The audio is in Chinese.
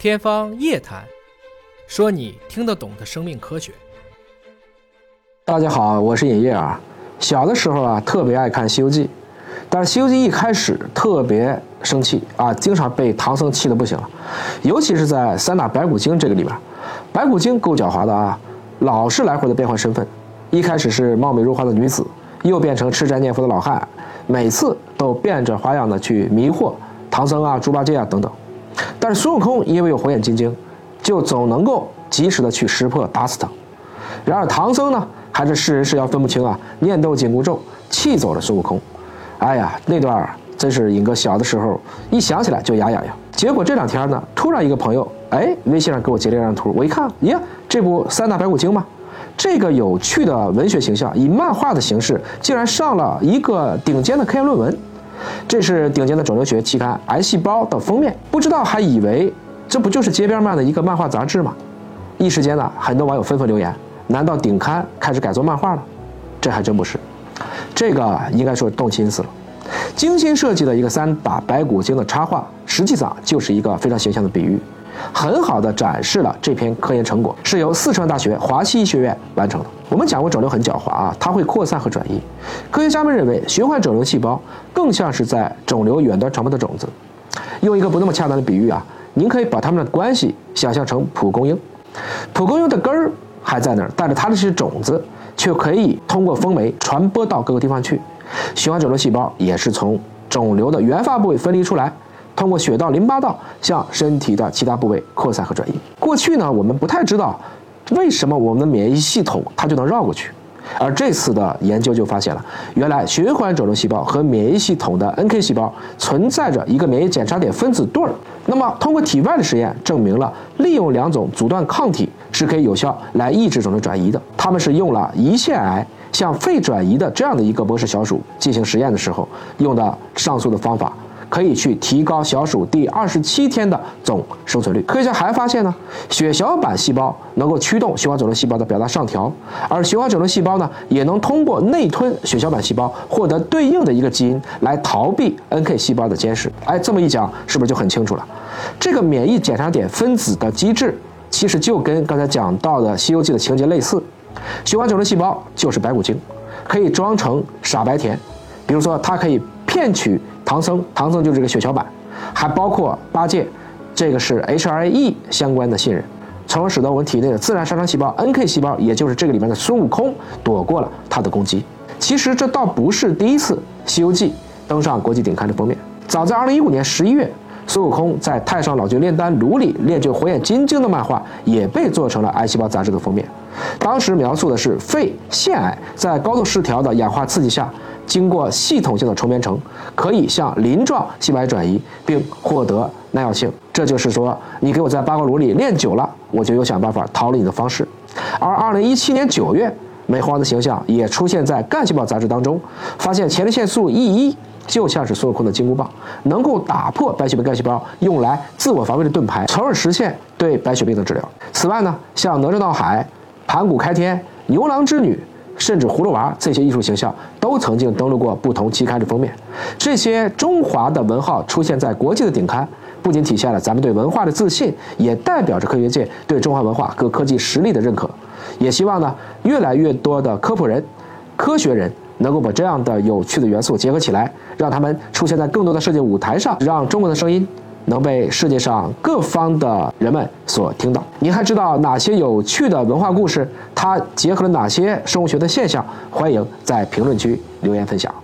天方夜谭，说你听得懂的生命科学。大家好，我是尹烨啊。小的时候啊，特别爱看《西游记》，但是《西游记》一开始特别生气啊，经常被唐僧气得不行。尤其是在三打白骨精这个里边，白骨精够狡猾的啊，老是来回的变换身份。一开始是貌美如花的女子，又变成吃斋念佛的老汉，每次都变着花样的去迷惑唐僧啊、猪八戒啊等等。但是孙悟空因为有火眼金睛，就总能够及时的去识破打死他。然而唐僧呢，还是是人是妖分不清啊，念动紧箍咒气走了孙悟空。哎呀，那段真是尹哥小的时候一想起来就牙痒痒。结果这两天呢，突然一个朋友哎微信上给我截了一张图，我一看，耶，这不三打白骨精吗？这个有趣的文学形象以漫画的形式，竟然上了一个顶尖的科研论文。这是顶尖的肿瘤学期刊《癌细胞》的封面，不知道还以为这不就是街边卖的一个漫画杂志吗？一时间呢，很多网友纷纷留言：难道顶刊开始改做漫画了？这还真不是，这个应该说动心思了。精心设计的一个三打白骨精的插画，实际上就是一个非常形象的比喻。很好的展示了这篇科研成果，是由四川大学华西医学院完成的。我们讲过，肿瘤很狡猾啊，它会扩散和转移。科学家们认为，循环肿瘤细胞更像是在肿瘤远端传播的种子。用一个不那么恰当的比喻啊，您可以把它们的关系想象成蒲公英。蒲公英的根儿还在那儿，但是它的这些种子却可以通过风媒传播到各个地方去。循环肿瘤细胞也是从肿瘤的原发部位分离出来。通过血道、淋巴道向身体的其他部位扩散和转移。过去呢，我们不太知道为什么我们的免疫系统它就能绕过去，而这次的研究就发现了，原来循环肿瘤细胞和免疫系统的 NK 细胞存在着一个免疫检查点分子对儿。那么，通过体外的实验证明了，利用两种阻断抗体是可以有效来抑制肿瘤转移的。他们是用了胰腺癌向肺转移的这样的一个博士小鼠进行实验的时候用的上述的方法。可以去提高小鼠第二十七天的总生存率。科学家还发现呢，血小板细胞能够驱动循环肿瘤细胞的表达上调，而循环肿瘤细胞呢，也能通过内吞血小板细胞获得对应的一个基因来逃避 NK 细胞的监视。哎，这么一讲，是不是就很清楚了？这个免疫检查点分子的机制，其实就跟刚才讲到的《西游记》的情节类似。循环肿瘤细胞就是白骨精，可以装成傻白甜，比如说它可以骗取。唐僧，唐僧就是这个血小板，还包括八戒，这个是 HRE 相关的信任，从而使得我们体内的自然杀伤细胞 NK 细胞，也就是这个里面的孙悟空，躲过了他的攻击。其实这倒不是第一次《西游记》登上国际顶刊的封面，早在2015年11月，孙悟空在太上老君炼丹炉里炼就火眼金睛的漫画，也被做成了《癌细胞》杂志的封面。当时描述的是肺腺癌在高度失调的氧化刺激下。经过系统性的重编程，可以向鳞状细胞转移，并获得耐药性。这就是说，你给我在八卦炉里练久了，我就有想办法逃离你的方式。而二零一七年九月，美猴王的形象也出现在《干细胞》杂志当中，发现前列腺素 E 一就像是孙悟空的金箍棒，能够打破白血病干细胞用来自我防卫的盾牌，从而实现对白血病的治疗。此外呢，像哪吒闹海、盘古开天、牛郎织女。甚至葫芦娃这些艺术形象都曾经登陆过不同期刊的封面，这些中华的文号出现在国际的顶刊，不仅体现了咱们对文化的自信，也代表着科学界对中华文化各科技实力的认可。也希望呢，越来越多的科普人、科学人能够把这样的有趣的元素结合起来，让他们出现在更多的世界舞台上，让中国的声音。能被世界上各方的人们所听到。您还知道哪些有趣的文化故事？它结合了哪些生物学的现象？欢迎在评论区留言分享。